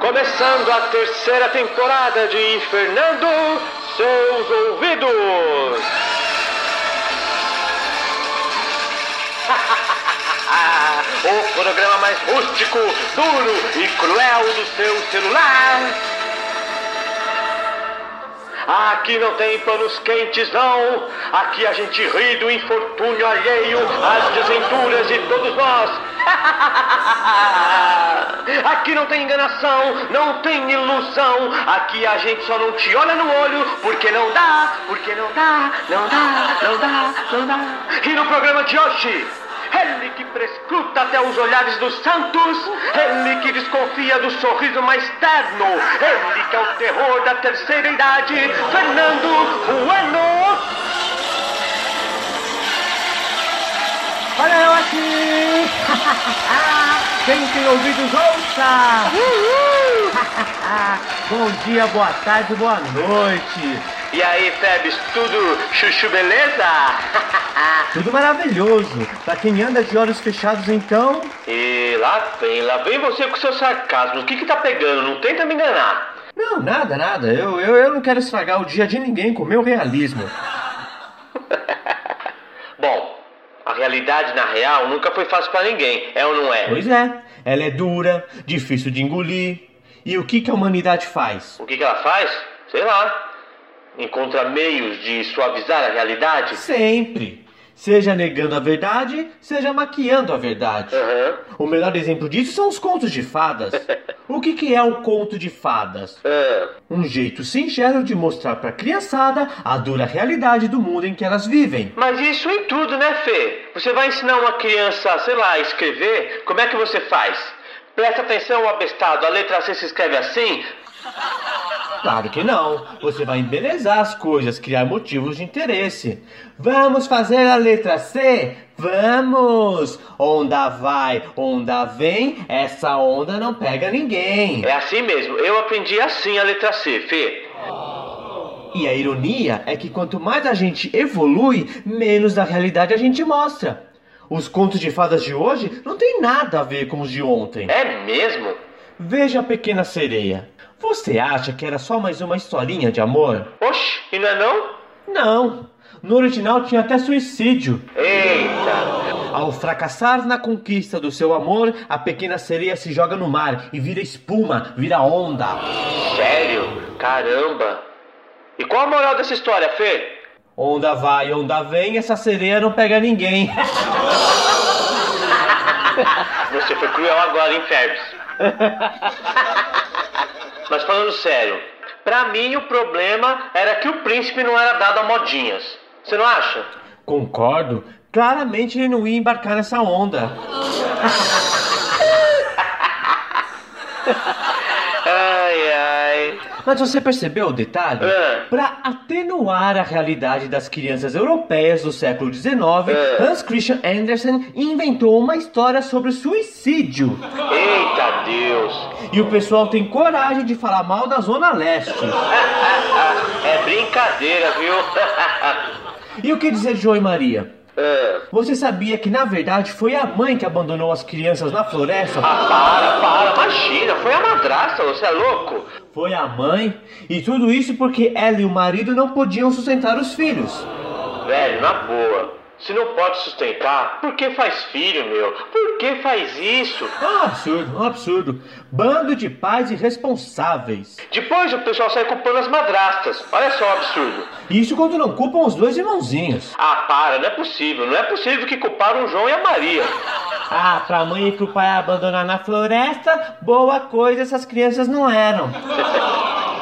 Começando a terceira temporada de Fernando Seus Ouvidos. o programa mais rústico, duro e cruel do seu celular. Aqui não tem panos quentes, não. Aqui a gente ri do infortúnio alheio, às desventuras de todos nós. Aqui não tem enganação, não tem ilusão. Aqui a gente só não te olha no olho porque não dá, porque não dá, não dá, não dá, não dá. E no programa de hoje. Ele que prescruta até os olhares dos santos, ele que desconfia do sorriso mais terno, ele que é o terror da terceira idade, Fernando Bueno. Olha eu aqui! Quem tem ouvidos, ouça! Bom dia, boa tarde, boa noite! E aí, Febs, tudo chuchu beleza? Tudo maravilhoso! Pra quem anda de olhos fechados, então. E lá vem, lá vem você com seu sarcasmo. O que que tá pegando? Não tenta me enganar. Não, nada, nada. Eu, eu, eu não quero estragar o dia de ninguém com meu realismo. Bom, a realidade na real nunca foi fácil pra ninguém, é ou não é? Pois é, ela é dura, difícil de engolir. E o que, que a humanidade faz? O que que ela faz? Sei lá. Encontra meios de suavizar a realidade? Sempre. Seja negando a verdade, seja maquiando a verdade. Aham. O melhor exemplo disso são os contos de fadas. O que, que é um conto de fadas? Ah, Um jeito singelo de mostrar pra criançada a dura realidade do mundo em que elas vivem. Mas isso em tudo, né, Fê? Você vai ensinar uma criança, sei lá, a escrever? Como é que você faz? Presta atenção, abestado, a letra C se escreve assim? Claro que não. Você vai embelezar as coisas, criar motivos de interesse. Vamos fazer a letra C? Vamos! Onda vai, onda vem, essa onda não pega ninguém. É assim mesmo, eu aprendi assim a letra C, Fê. E a ironia é que quanto mais a gente evolui, menos da realidade a gente mostra. Os contos de fadas de hoje não tem nada a ver com os de ontem. É mesmo? Veja a pequena sereia. Você acha que era só mais uma historinha de amor? Oxe, e não é não? Não. No original tinha até suicídio. Eita! Ao fracassar na conquista do seu amor, a pequena sereia se joga no mar e vira espuma, vira onda. Sério? Caramba! E qual a moral dessa história, Fê? Onda vai, onda vem, essa sereia não pega ninguém. Você foi cruel agora, hein, Ferbs? Mas falando sério, pra mim o problema era que o príncipe não era dado a modinhas. Você não acha? Concordo. Claramente ele não ia embarcar nessa onda. Mas você percebeu o detalhe? É. Para atenuar a realidade das crianças europeias do século XIX, É. Hans Christian Andersen inventou uma história sobre suicídio. Eita Deus! E o pessoal tem coragem de falar mal da Zona Leste. É brincadeira, viu? E o que dizer de João e Maria? É. Você sabia que na verdade foi a mãe que abandonou as crianças na floresta? Ah, para, para, imagina, foi a madrasta, você é louco? Foi a mãe? E tudo isso porque ela e o marido não podiam sustentar os filhos. Velho, na boa. Se não pode sustentar, por que faz filho, meu? Por que faz isso? Um absurdo, um absurdo. Bando de pais irresponsáveis. Depois o pessoal sai culpando as madrastas. Olha só o absurdo. Isso quando não culpam os dois irmãozinhos. Ah, para, não é possível. Não é possível que culparam o João e a Maria. Ah, pra mãe e pro pai abandonar na floresta, boa coisa essas crianças não eram.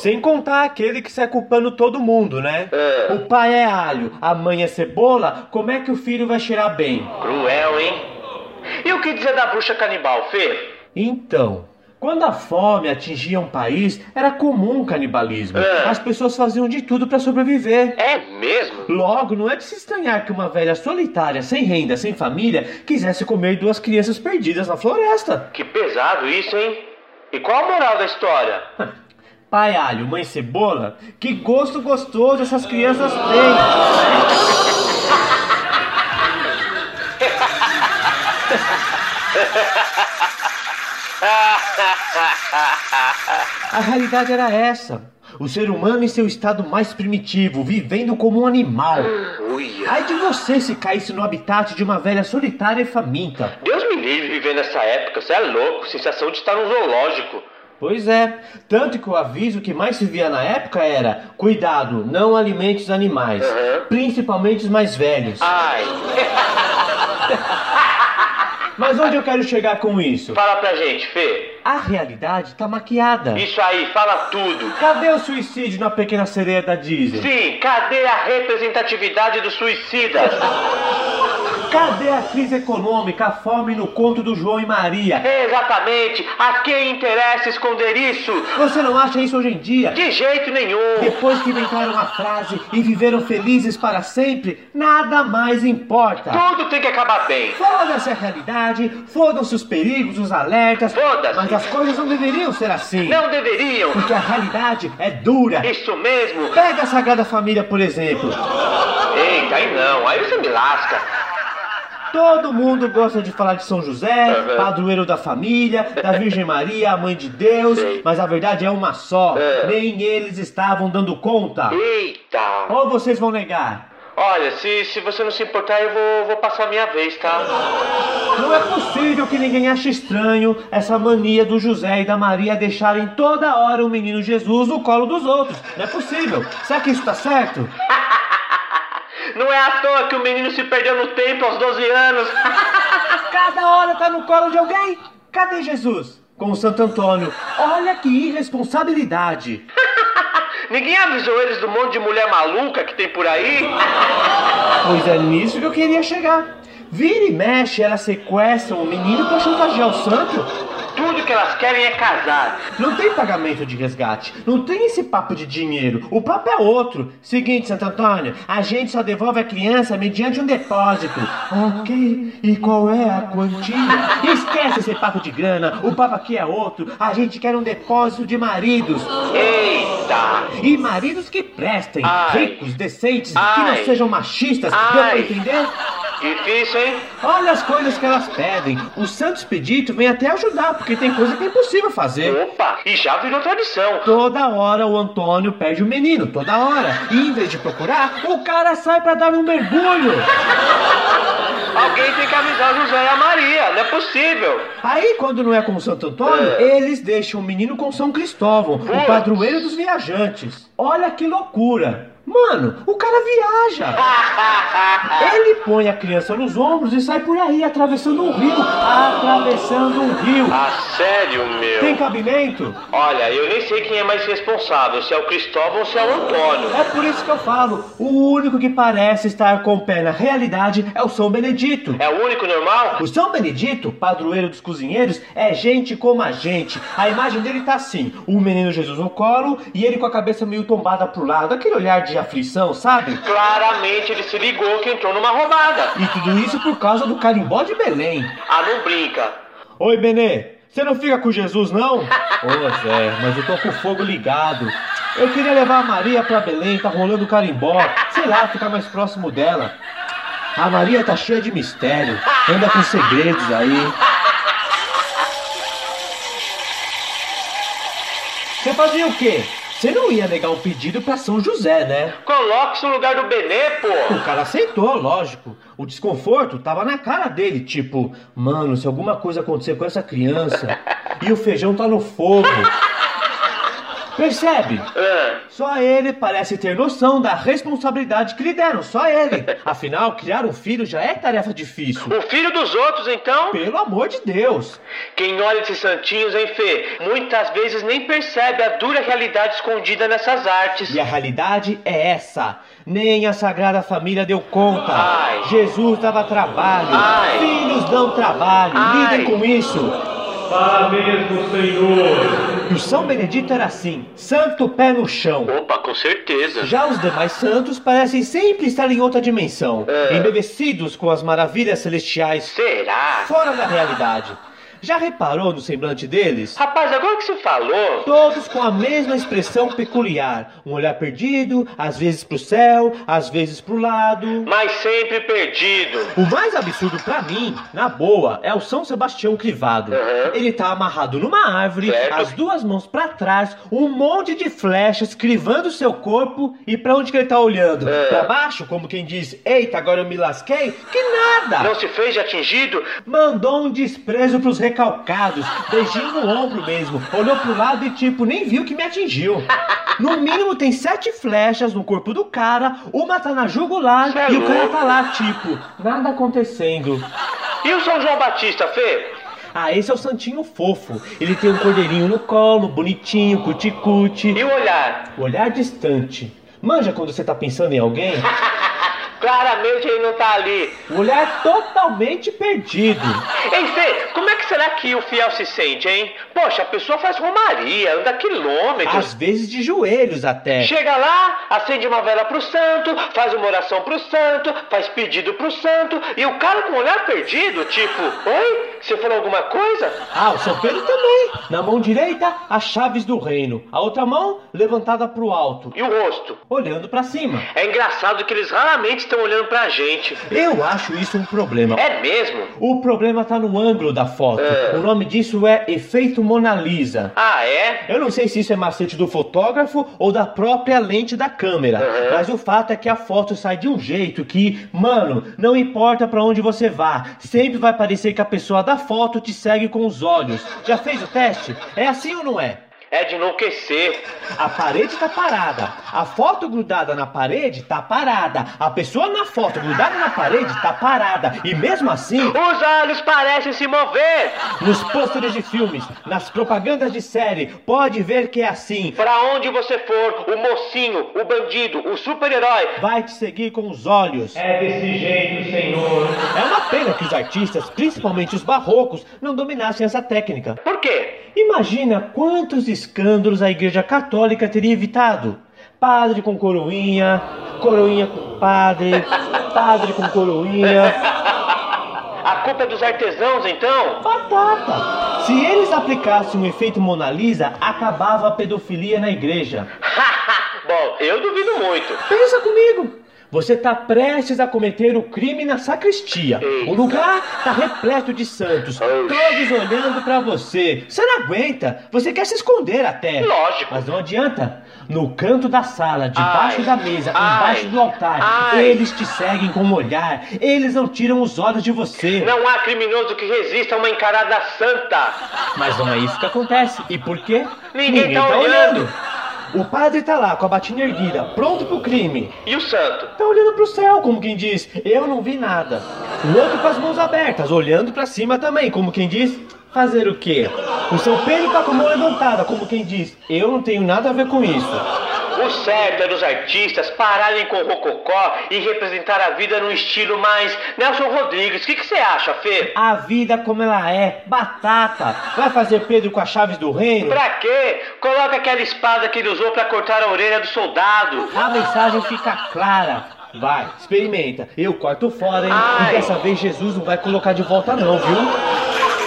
Sem contar aquele que sai culpando todo mundo, né? É. O pai é alho, a mãe é cebola, como é que o filho vai cheirar bem? Cruel, hein? E o que dizer da bruxa canibal, Fê? Então, quando a fome atingia um país, era comum o canibalismo. É. As pessoas faziam de tudo para sobreviver. É mesmo? Logo, não é de se estranhar que uma velha solitária, sem renda, sem família, quisesse comer duas crianças perdidas na floresta. Que pesado isso, hein? E qual a moral da história? Pai alho, mãe cebola, que gosto gostoso essas crianças têm. A realidade era essa. O ser humano em seu estado mais primitivo, vivendo como um animal. Uia. Ai de você se caísse no habitat de uma velha solitária e faminta. Deus me livre viver nessa época, você é louco, sensação de estar num zoológico. Pois é, tanto que o aviso que mais se via na época era: cuidado, não alimente os animais, Uhum. principalmente os mais velhos. Ai, Mas onde eu quero chegar com isso? fala pra gente, Fê. A realidade tá maquiada. Isso aí, fala tudo. Cadê o suicídio na pequena sereia da Disney? Sim, cadê a representatividade dos suicidas? Cadê a crise econômica, a fome no conto do João e Maria? Exatamente, a quem interessa esconder isso? Você não acha isso hoje em dia? De jeito nenhum. Depois que inventaram a frase e viveram felizes para sempre, nada mais importa. Tudo tem que acabar bem. Foda-se a realidade, fodam-se os perigos, os alertas. Foda-se. Mas as coisas não deveriam ser assim. Não deveriam. Porque a realidade é dura. Isso mesmo. Pega a Sagrada Família, por exemplo. Eita, aí não, aí você me lasca. Todo mundo gosta de falar de São José, Uhum. padroeiro da família, da Virgem Maria, a mãe de Deus, Sei. mas a verdade é uma só. É. Nem eles estavam dando conta. Eita. Ou vocês vão negar? Olha, se, se você não se importar, eu vou, vou passar a minha vez, tá? Não é possível que ninguém ache estranho essa mania do José e da Maria deixarem toda hora o menino Jesus no colo dos outros. Não é possível. Será que isso tá certo? Não é à toa que o menino se perdeu no tempo aos 12 anos. Cada hora tá no colo de alguém. Cadê Jesus? Com o Santo Antônio. Olha que irresponsabilidade. Ninguém avisou eles do monte de mulher maluca que tem por aí? Pois é nisso que eu queria chegar. Vira e mexe, elas sequestram o menino pra chantagear o santo. Tudo que elas querem é casar. Não tem pagamento de resgate. Não tem esse papo de dinheiro. O papo é outro. Seguinte, Santo Antônio, a gente só devolve a criança mediante um depósito. Ok. E qual é a quantia? Esquece esse papo de grana. O papo aqui é outro. A gente quer um depósito de maridos. Eita! E maridos que prestem. Ai. Ricos, decentes, que Ai. não sejam machistas. Deu pra Ai. entender? Difícil, hein? Olha as coisas que elas pedem. O Santo Expedito vem até ajudar, porque tem coisa que é impossível fazer. Opa! E já virou tradição. Toda hora o Antônio perde o menino, toda hora. E em vez de procurar, o cara sai pra dar um mergulho. Alguém tem que avisar o José e a Maria. Não é possível. Aí, quando não é com o Santo Antônio, É. eles deixam o menino com São Cristóvão, o Putz. padroeiro dos viajantes. Olha que loucura. Mano, o cara viaja. Ele põe a criança nos ombros e sai por aí atravessando um rio. Atravessando um rio. ah, sério, meu? Tem cabimento? Olha, eu nem sei quem é mais responsável, se é o Cristóvão ou se é o Antônio. É por isso que eu falo, o único que parece estar com o pé na realidade é o São Benedito. É o único normal? O São Benedito, padroeiro dos cozinheiros, é gente como a gente. A imagem dele tá assim: o menino Jesus no colo e ele com a cabeça meio tombada pro lado, aquele olhar de aflição, sabe? Claramente ele se ligou que entrou numa roubada. E tudo isso por causa do carimbó de Belém. Ah, não brinca. Oi, Benê, você não fica com Jesus, não? Ô, Zé, mas eu tô com o fogo ligado. Eu queria levar a Maria pra Belém, tá rolando carimbó. Sei lá, ficar mais próximo dela. A Maria tá cheia de mistério, anda com segredos aí. Você fazia o quê? Você não ia negar um pedido pra São José, né? Coloque-se no lugar do Benê, pô. O cara aceitou, lógico. O desconforto tava na cara dele, tipo, mano, se alguma coisa acontecer com essa criança e o feijão tá no fogo. Percebe? Ah, Só ele parece ter noção da responsabilidade que lhe deram, só ele. Afinal, criar um filho já é tarefa difícil. o filho dos outros, então? Pelo amor de Deus. Quem olha esses santinhos, hein, Fê? Muitas vezes nem percebe a dura realidade escondida nessas artes. E a realidade é essa. Nem a Sagrada Família deu conta. Ai. Jesus dava trabalho. Ai. Filhos dão trabalho. Ai. Lidem com isso. Fala mesmo, Senhor. E o São Benedito era assim, santo pé no chão. Opa, com certeza. Já os demais santos parecem sempre estar em outra dimensão, É. embevecidos com as maravilhas celestiais, Será? fora da realidade. Já reparou no semblante deles? Rapaz, agora que você falou, Todos com a mesma expressão peculiar. Um olhar perdido, às vezes pro céu, às vezes pro lado. mas sempre perdido. O mais absurdo pra mim, na boa, é o São Sebastião crivado. Uhum. Ele tá amarrado numa árvore, Certo. as duas mãos pra trás, um monte de flechas crivando seu corpo e pra onde que ele tá olhando? É. Pra baixo, como quem diz: "Eita, agora eu me lasquei". Que nada! Não se fez de atingido? Mandou um desprezo pros recalcados, beijinho no ombro mesmo. Olhou pro lado e tipo, nem viu que me atingiu. No mínimo tem sete flechas no corpo do cara, uma tá na jugular Cê é e o cara tá lá, tipo, nada acontecendo. E o São João Batista, Fê? Ah, esse é o Santinho fofo. Ele tem um cordeirinho no colo, bonitinho, cuticute. E o olhar? Olhar distante. Manja quando você tá pensando em alguém? Claramente ele não tá ali. O olhar totalmente perdido. Ei, Fê, como é que será que o fiel se sente, hein? Poxa, a pessoa faz romaria, anda quilômetros. Às vezes de joelhos até. Chega lá, acende uma vela pro santo, faz uma oração pro santo, faz pedido pro santo, e o cara com o olhar perdido, tipo, oi? Você falou alguma coisa? Ah, o São Pedro também. Na mão direita, as chaves do reino. A outra mão levantada pro alto, E o rosto? olhando pra cima. É engraçado que eles raramente estão olhando pra gente. Eu acho isso um problema. É mesmo? O problema tá no ângulo da foto. É. O nome disso é efeito Mona Lisa. Ah, é? Eu não sei se isso é macete do fotógrafo ou da própria lente da câmera, Uhum. mas o fato é que a foto sai de um jeito que, mano, não importa pra onde você vá, sempre vai parecer que a pessoa da foto te segue com os olhos. Já fez o teste? É assim ou não é? É de enlouquecer. A parede tá parada. A foto grudada na parede tá parada. A pessoa na foto grudada na parede tá parada. E mesmo assim, Os olhos parecem se mover. nos pôsteres de filmes, nas propagandas de série, pode ver que é assim. Pra onde você for, o mocinho, o bandido, o super-herói. Vai te seguir com os olhos. É desse jeito, Senhor. É uma pena que os artistas, principalmente os barrocos, não dominassem essa técnica. Por quê? Imagina quantos escândalos a Igreja Católica teria evitado. Padre com coroinha, coroinha com padre, padre com coroinha. A culpa é dos artesãos, então? Batata! Se eles aplicassem o efeito Mona Lisa, acabava a pedofilia na igreja. Bom, eu duvido muito. Pensa comigo! Você está prestes a cometer o crime na sacristia. O lugar está repleto de santos, todos olhando para você. Você não aguenta, você quer se esconder até. Lógico. Mas não adianta. No canto da sala, debaixo Ai. da mesa, Ai. embaixo do altar, Ai. eles te seguem com o olhar. Eles não tiram os olhos de você. Não há criminoso que resista a uma encarada santa. Mas não é isso que acontece. E por quê? Ninguém tá olhando. O padre tá lá com a batinha erguida, pronto pro crime. E o santo? Tá olhando pro céu, como quem diz, eu não vi nada. O outro com as mãos abertas, olhando pra cima também, como quem diz, fazer o quê? O São Pedro tá com a mão levantada, como quem diz, eu não tenho nada a ver com isso. O certo é dos artistas pararem com o rococó e representar a vida num estilo mais Nelson Rodrigues. O que você acha, Fê? A vida como ela é, batata. Vai fazer Pedro com as chaves do reino? Pra quê? Coloca aquela espada que ele usou pra cortar a orelha do soldado. A mensagem fica clara. Vai, experimenta. Eu corto fora, hein? Ai. E dessa vez Jesus não vai colocar de volta não, viu?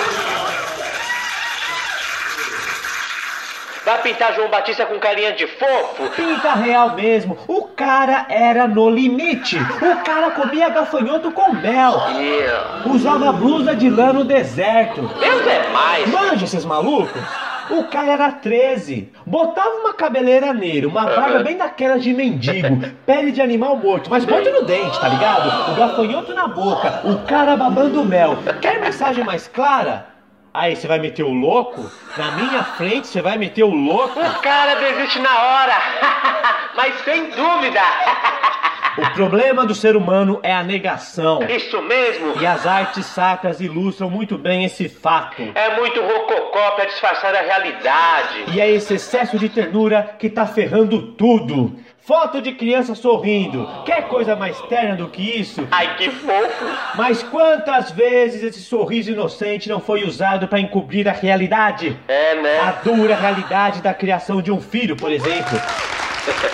Vai pintar João Batista com carinha de fofo? Pinta real mesmo. O cara era no limite. O cara comia gafanhoto com mel. Yeah. Usava blusa de lã no deserto. Deus é mais. Manja esses malucos. O cara era 13. Botava uma cabeleira nele, uma barba bem daquela de mendigo, pele de animal morto, mas morto no dente, tá ligado? O gafanhoto na boca, o cara babando mel. Quer mensagem mais clara? Aí você vai meter o louco? Na minha frente você vai meter o louco? O cara desiste na hora. Mas sem dúvida. O problema do ser humano é a negação. Isso mesmo. E as artes sacras ilustram muito bem esse fato. É muito rococó pra disfarçar a realidade. E é esse excesso de ternura que tá ferrando tudo. Foto de criança sorrindo. Quer coisa mais terna do que isso? Ai, que fofo. Mas quantas vezes esse sorriso inocente não foi usado para encobrir a realidade? É, A né? dura realidade da criação de um filho, por exemplo.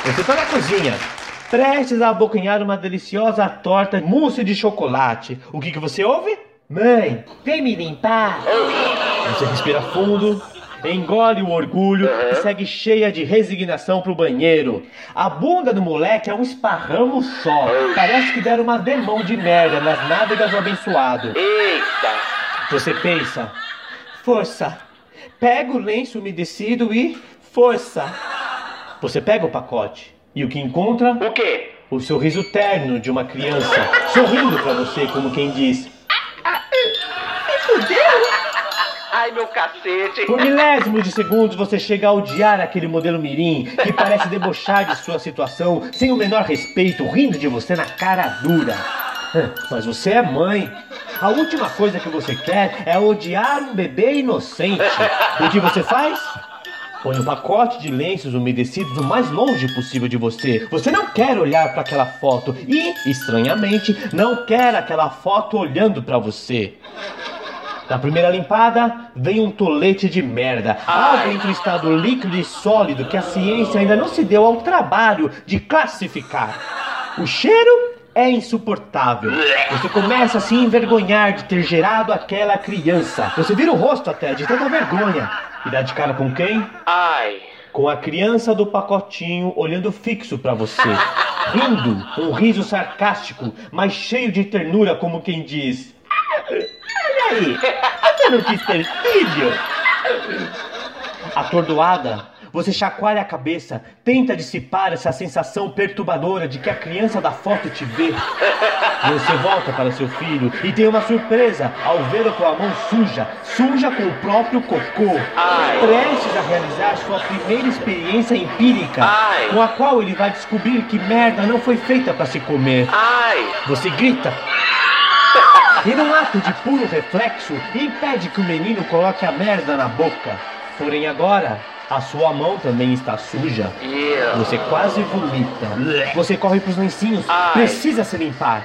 Você tá na cozinha, prestes a abocanhar uma deliciosa torta mousse de chocolate. O que, que você ouve? Mãe, vem me limpar. Você respira fundo, engole o orgulho e segue cheia de resignação pro banheiro. A bunda do moleque é um esparramo só. Parece que deram uma demão de merda nas nádegas do abençoado. Eita! Você pensa, força. Pega o lenço umedecido e força. Você pega o pacote e o que encontra? O quê? O sorriso terno de uma criança sorrindo pra você como quem diz: Ai, meu cacete! Por milésimos de segundos você chega a odiar aquele modelo mirim que parece debochar de sua situação sem o menor respeito, rindo de você na cara dura. Mas você é mãe. A última coisa que você quer é odiar um bebê inocente. O que você faz? Põe um pacote de lenços umedecidos o mais longe possível de você. Você não quer olhar para aquela foto e, estranhamente, não quer aquela foto olhando para você. Na primeira limpada, vem um tolete de merda. Algo entre o estado líquido e sólido que a ciência ainda não se deu ao trabalho de classificar. O cheiro é insuportável. Você começa a se envergonhar de ter gerado aquela criança. Você vira o rosto até de tanta vergonha. E dá de cara com quem? Ai! Com a criança do pacotinho olhando fixo pra você. Rindo, um riso sarcástico, mas cheio de ternura, como quem diz: Olha aí, você não quis ter filho? Atordoada, você chacoalha a cabeça, tenta dissipar essa sensação perturbadora de que a criança da foto te vê. Você volta para seu filho e tem uma surpresa ao vê-lo com a mão suja, suja com o próprio cocô, Ai. prestes a realizar sua primeira experiência empírica, Ai. com a qual ele vai descobrir que merda não foi feita para se comer. Ai! Você grita. E num ato de puro reflexo, impede que o menino coloque a merda na boca. Porém agora, a sua mão também está suja. Você quase vomita. Você corre pros lencinhos. Ai. Precisa se limpar.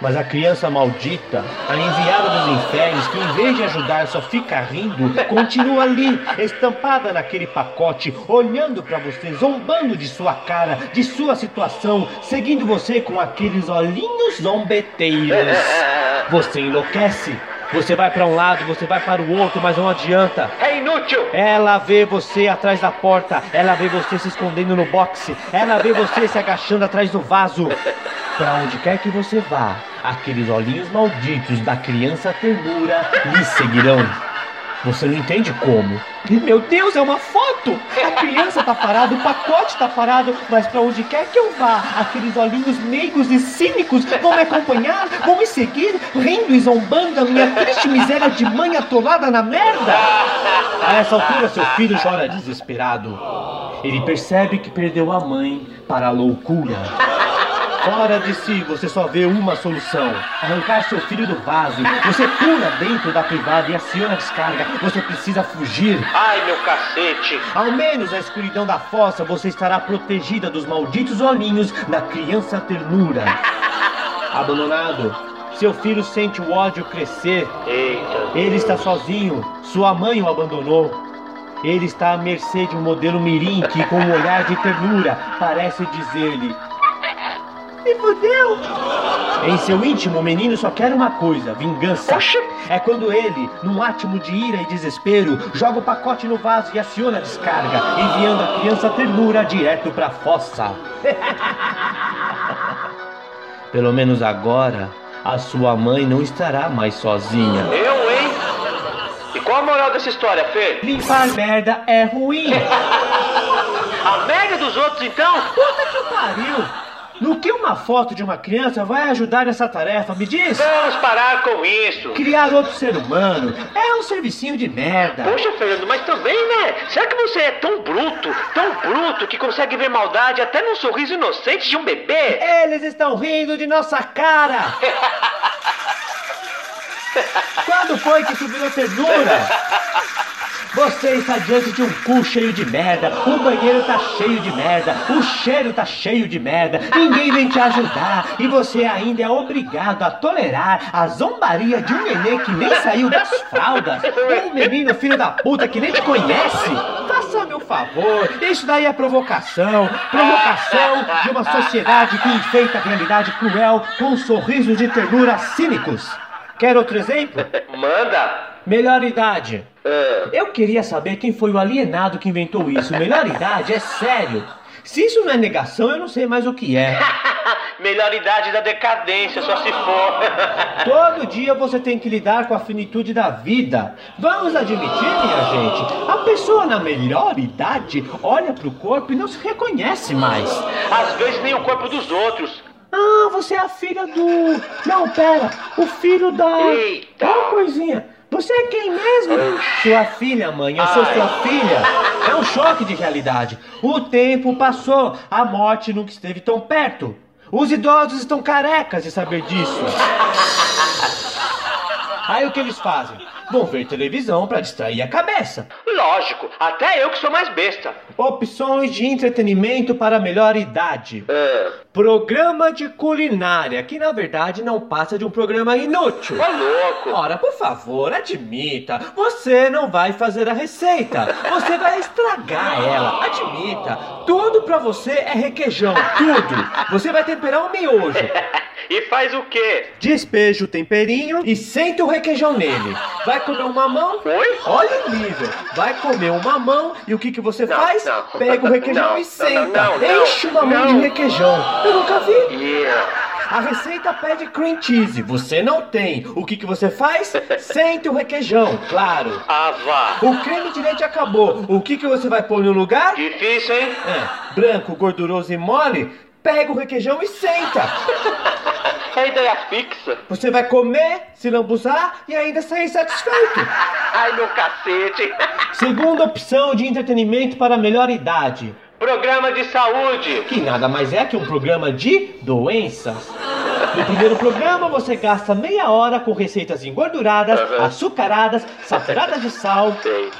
Mas a criança maldita, a enviada dos infernos, que em vez de ajudar só fica rindo, continua ali, estampada naquele pacote, olhando pra você, zombando de sua cara, de sua situação, seguindo você com aqueles olhinhos zombeteiros. Você enlouquece. Você vai pra um lado, você vai para o outro, mas não adianta. É inútil! Ela vê você atrás da porta, ela vê você se escondendo no boxe, ela vê você se agachando atrás do vaso. Pra onde quer que você vá, aqueles olhinhos malditos da criança ternura lhe seguirão. Você não entende como. Meu Deus, é uma foto! A criança tá parada, o pacote tá parado, mas pra onde quer que eu vá, aqueles olhinhos meigos e cínicos vão me acompanhar, vão me seguir, rindo e zombando da minha triste miséria de mãe atolada na merda. A essa altura, seu filho chora desesperado. Ele percebe que perdeu a mãe para a loucura. Fora de si, você só vê uma solução: arrancar seu filho do vaso. Você pula dentro da privada e aciona a descarga. Você precisa fugir. Ai, meu cacete! Ao menos na escuridão da fossa você estará protegida dos malditos olhinhos da criança ternura. Abandonado, seu filho sente o ódio crescer. Eita! Ele está sozinho, sua mãe o abandonou. Ele está à mercê de um modelo mirim que, com um olhar de ternura, parece dizer-lhe: Me fudeu! Em seu íntimo, o menino só quer uma coisa: vingança. Oxi. É quando ele, num átimo de ira e desespero, joga o pacote no vaso e aciona a descarga, enviando a criança ternura direto pra fossa. Pelo menos agora, a sua mãe não estará mais sozinha. Eu, hein? E qual a moral dessa história, Fê? Limpar merda é ruim. A merda dos outros, então? Puta que pariu! No que uma foto de uma criança vai ajudar nessa tarefa, me diz? Vamos parar com isso! Criar outro ser humano é um servicinho de merda. Poxa, Fernando, mas também, né? Será que você é tão bruto, tão bruto, que consegue ver maldade até num sorriso inocente de um bebê? Eles estão rindo de nossa cara! Quando foi que isso virou ternura? Você está diante de um cu cheio de merda, o banheiro tá cheio de merda, o cheiro tá cheio de merda, ninguém vem te ajudar e você ainda é obrigado a tolerar a zombaria de um nenê que nem saiu das fraldas, um menino filho da puta que nem te conhece. Faça-me um favor, isso daí é provocação, provocação de uma sociedade que enfeita a realidade cruel com sorrisos de ternura cínicos. Quer outro exemplo? Manda. Melhor idade. Ah, Eu queria saber quem foi o alienado que inventou isso. Melhor idade, é sério. Se isso não é negação, eu não sei mais o que é. melhor idade da decadência, só se for. Todo dia você tem que lidar com a finitude da vida. Vamos admitir, minha gente, a pessoa na melhor idade olha pro corpo e não se reconhece mais. Às vezes nem o corpo dos outros. Ah, você é a filha do. Não, pera, o filho da. Eita. Ó, coisinha. Você é quem mesmo? Sua filha, mãe, eu sou Ai. sua filha. É um choque de realidade. O tempo passou, a morte nunca esteve tão perto. Os idosos estão carecas de saber disso. Aí o que eles fazem? Vão ver televisão para distrair a cabeça. Lógico, até eu que sou mais besta. Opções de entretenimento para a melhor idade. Ah, Programa de culinária, que na verdade não passa de um programa inútil. ô louco. Ora, por favor, admita. Você não vai fazer a receita. Você vai estragar ela. Admita. Tudo pra você é requeijão. Tudo. Você vai temperar um miojo. E faz o quê? Despeja o temperinho e senta o requeijão nele. Vai comer um mamão? Oi? Olha o nível. Vai comer um mamão e o que, que você Não, faz? não. Pega o requeijão Não, e senta. Enche o mamão não. de requeijão. Eu nunca vi. Yeah. A receita pede cream cheese. Você não tem. O que, que você faz? Sente o requeijão, claro. Ah, vá. O creme de leite acabou. O que, que você vai pôr no lugar? Difícil, hein? É, branco, gorduroso e mole. Pega o requeijão e senta. É ideia fixa. Você vai comer, se lambuzar e ainda sair satisfeito. Ai, meu cacete. Segunda opção de entretenimento para a melhor idade. Programa de saúde. Que nada mais é que um programa de doenças. No primeiro programa você gasta meia hora com receitas engorduradas, açucaradas, saturadas de sal.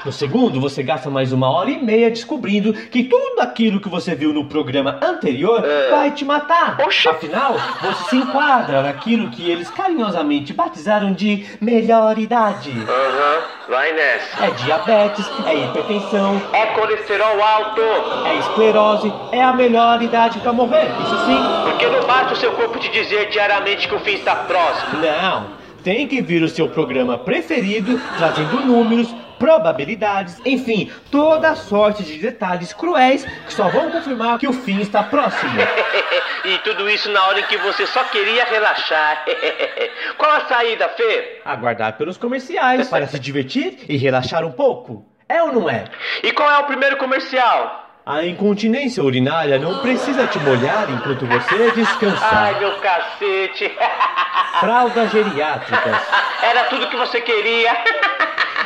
No segundo você gasta mais uma hora e meia descobrindo que tudo aquilo que você viu no programa anterior É. vai te matar. Oxi. Afinal, você se enquadra naquilo que eles carinhosamente batizaram de melhor idade. Aham, vai nessa. É diabetes, é hipertensão, É colesterol alto. é esclerose, é a melhor idade para morrer. Isso sim. Porque não basta o seu corpo te dizer diariamente que o fim está próximo. Não, tem que vir o seu programa preferido, trazendo números, probabilidades, enfim, toda sorte de detalhes cruéis que só vão confirmar que o fim está próximo. e tudo isso na hora em que você só queria relaxar. Qual a saída, Fê? Aguardar pelos comerciais para se divertir e relaxar um pouco. É ou não é? E qual é o primeiro comercial? A incontinência urinária não precisa te molhar enquanto você descansar. Ai, meu cacete. Fraldas geriátricas. Era tudo que você queria.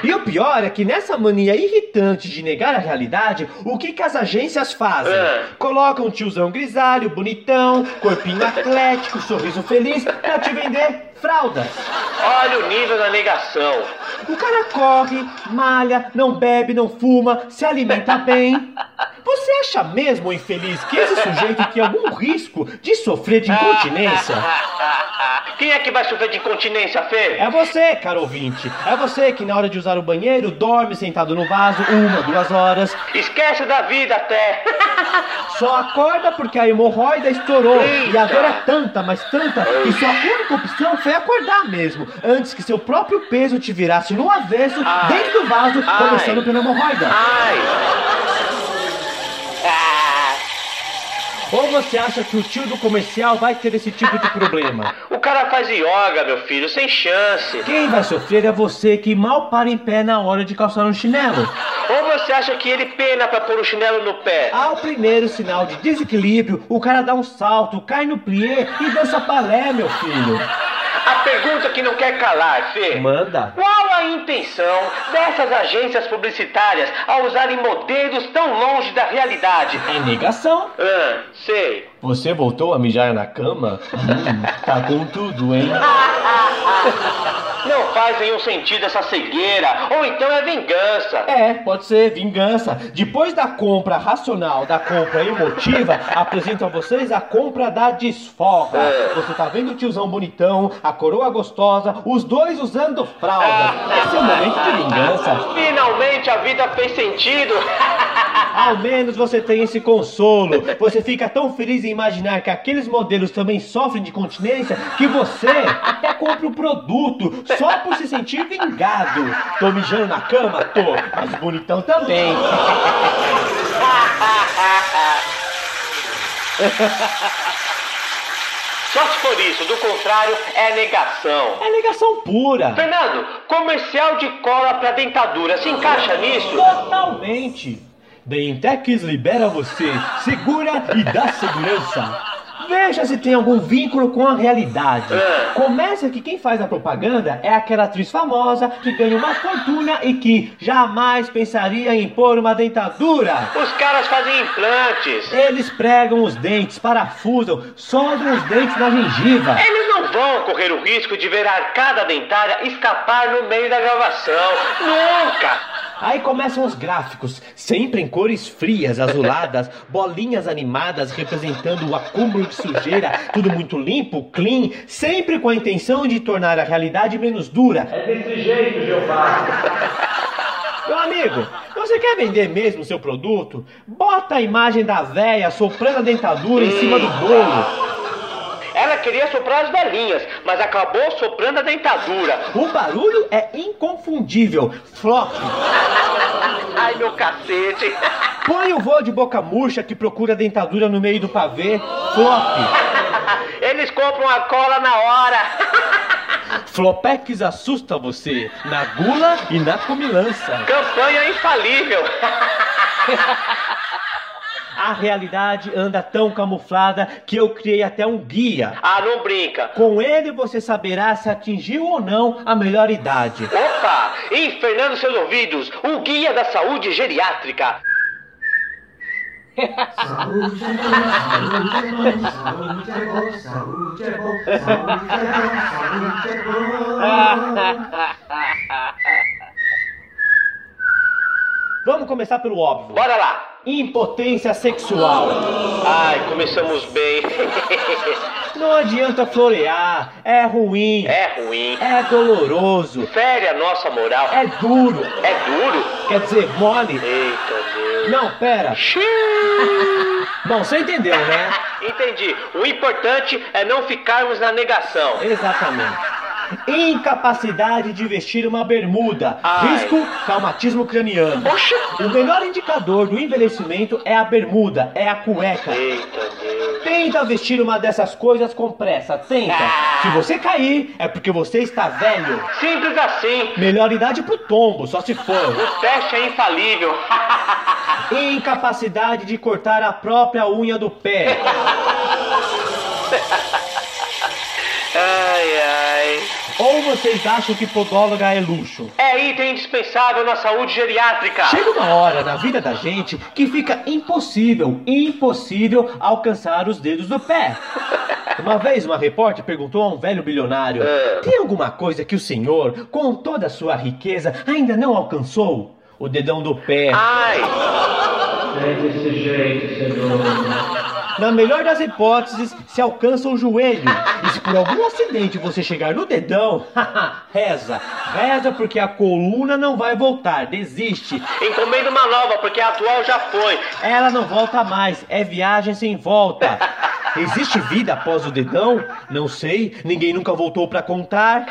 E o pior é que nessa mania irritante de negar a realidade, o que, que as agências fazem? É. Colocam um tiozão grisalho, bonitão, corpinho atlético, sorriso feliz, pra te vender fraldas. Olha o nível da negação. O cara corre, malha, não bebe, não fuma, se alimenta bem. Você acha mesmo, infeliz, que esse sujeito tem algum risco de sofrer de incontinência? Quem é que vai sofrer de incontinência, Fê? É você, caro ouvinte. É você que na hora de usar o banheiro dorme sentado no vaso uma, duas horas. Esquece da vida até. Só acorda porque a hemorroida estourou. E a Eita. dor é tanta, mas tanta, que sua única opção foi acordar mesmo. Antes que seu próprio peso te virasse no avesso Ai. dentro do vaso, Ai. começando pela hemorroida. Ai. Ou você acha que o tio do comercial vai ter esse tipo de problema? o cara faz yoga, meu filho, sem chance. Quem vai sofrer é você que mal para em pé na hora de calçar um chinelo. Ou você acha que ele pena pra pôr o chinelo no pé? Ao primeiro sinal de desequilíbrio, o cara dá um salto, cai no plié e dança palé, meu filho. A pergunta que não quer calar, Fê. Manda. Qual a intenção dessas agências publicitárias ao usarem modelos tão longe da realidade? É negação. Ah, sei. Você voltou a mijar na cama? Hum, tá com tudo, hein? Não faz nenhum sentido essa cegueira. Ou então é vingança. É, pode ser vingança. Depois da compra racional, da compra emotiva, apresento a vocês a compra da desforra. É. Você tá vendo o tiozão bonitão, a coroa gostosa, os dois usando fraldas. Esse é o momento de vingança. Finalmente a vida fez sentido. Ao menos você tem esse consolo. Você fica tão feliz em imaginar que aqueles modelos também sofrem de continência que você até compra o produto só por se sentir vingado. Tô mijando na cama? Tô, mas bonitão também. Só se for isso, do contrário, é negação. É negação pura. Fernando, comercial de cola pra dentadura, se encaixa nisso? Totalmente. Dentex libera você, segura e dá segurança. Veja se tem algum vínculo com a realidade. É. Começa que quem faz a propaganda é aquela atriz famosa que ganha uma fortuna e que jamais pensaria em pôr uma dentadura. Os caras fazem implantes. Eles pregam os dentes, parafusam, soldam os dentes na gengiva. Eles não vão correr o risco de ver a arcada dentária escapar no meio da gravação. Nunca! Aí começam os gráficos, sempre em cores frias, azuladas, bolinhas animadas representando o acúmulo de sujeira, tudo muito limpo, clean, sempre com a intenção de tornar a realidade menos dura. É desse jeito, Jeová. Meu amigo, você quer vender mesmo o seu produto? Bota a imagem da véia soprando a dentadura em cima do bolo. Ela queria soprar as velhinhas, mas acabou soprando a dentadura. O barulho é inconfundível. Flop. Ai, meu cacete. Põe o vô de boca murcha que procura dentadura no meio do pavê. Flop. Eles compram a cola na hora. Flopex assusta você na gula e na comilança. Campanha infalível. A realidade anda tão camuflada que eu criei até um guia. Ah, não brinca. Com ele você saberá se atingiu ou não a melhor idade. Opa! Infernando seus ouvidos, o guia da saúde geriátrica. Saúde é bom, saúde é bom, saúde é bom, saúde é bom, saúde é bom. Vamos começar pelo óbvio. Bora lá. Impotência sexual. Ai, começamos bem. Não adianta florear, é ruim, É ruim. é doloroso, Fere a nossa moral. é duro. É duro. Quer dizer, mole. Eita Deus. Não, pera. Bom, você entendeu, né? Entendi. O importante é não ficarmos na negação. Exatamente. Incapacidade de vestir uma bermuda. Ai. Risco traumatismo craniano. O melhor indicador do envelhecimento é a bermuda, é a cueca. Eita Deus. Tenta vestir uma dessas coisas com pressa, tenta. Ah. Se você cair, é porque você está velho. Simples assim. Melhor idade pro tombo, só se for. O teste é infalível. Incapacidade de cortar a própria unha do pé. ai, ai. Ou vocês acham que podóloga é luxo? É item indispensável na saúde geriátrica. Chega uma hora na vida da gente que fica impossível, impossível alcançar os dedos do pé. Uma vez uma repórter perguntou a um velho bilionário: É. Tem alguma coisa que o senhor, com toda a sua riqueza, ainda não alcançou? O dedão do pé. Ai, É desse jeito, Senhor. Na melhor das hipóteses, se alcança o joelho. Se por algum acidente você chegar no dedão, reza. Reza porque a coluna não vai voltar. Desiste. encomenda uma nova, porque a atual já foi. Ela não volta mais. É viagem sem volta. Existe vida após o dedão? Não sei. Ninguém nunca voltou pra contar.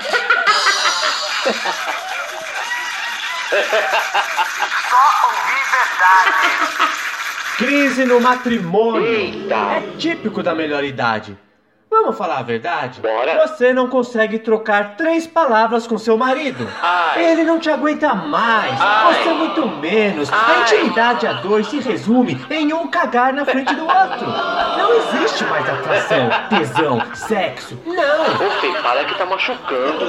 Crise no matrimônio. Eita. É típico da melhor idade. Vamos falar a verdade? Bora. Você não consegue trocar três palavras com seu marido. Ai. Ele não te aguenta mais. Ai. Você muito menos. A Ai. intimidade a dois se resume em um cagar na frente do outro. Não existe mais atração, tesão, sexo. Não. Fê, fala que tá machucando.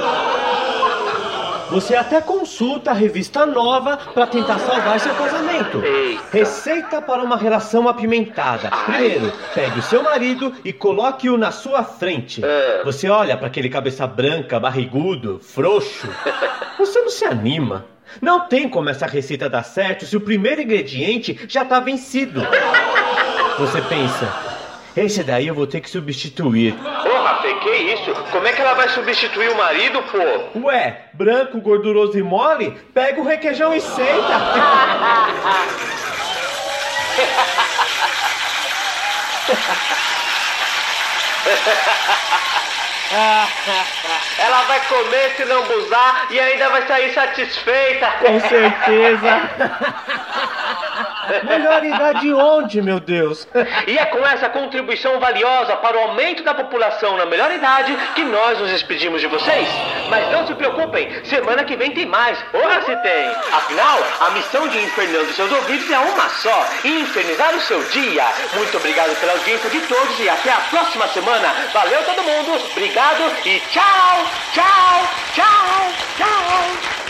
Você até consulta a revista nova para tentar salvar seu casamento. Eita. Receita para uma relação apimentada. Primeiro, pegue o seu marido e coloque-o na sua frente. É. Você olha para aquele cabeça branca, barrigudo, frouxo. Você não se anima. Não tem como essa receita dar certo se o primeiro ingrediente já tá vencido. Você pensa, esse daí eu vou ter que substituir. Walter, que isso? Como é que ela vai substituir o marido, pô? Ué, branco, gorduroso e mole? Pega o requeijão e senta. Ela vai comer se não buzar e ainda vai sair satisfeita. Com certeza. Melhor idade onde, meu Deus? E é com essa contribuição valiosa para o aumento da população na melhor idade que nós nos despedimos de vocês. Mas não se preocupem, semana que vem tem mais. Ora se tem! Afinal, a missão de infernando seus ouvidos é uma só: infernizar o seu dia. Muito obrigado pela audiência de todos e até a próxima semana. Valeu todo mundo, obrigado e tchau, tchau, tchau, tchau.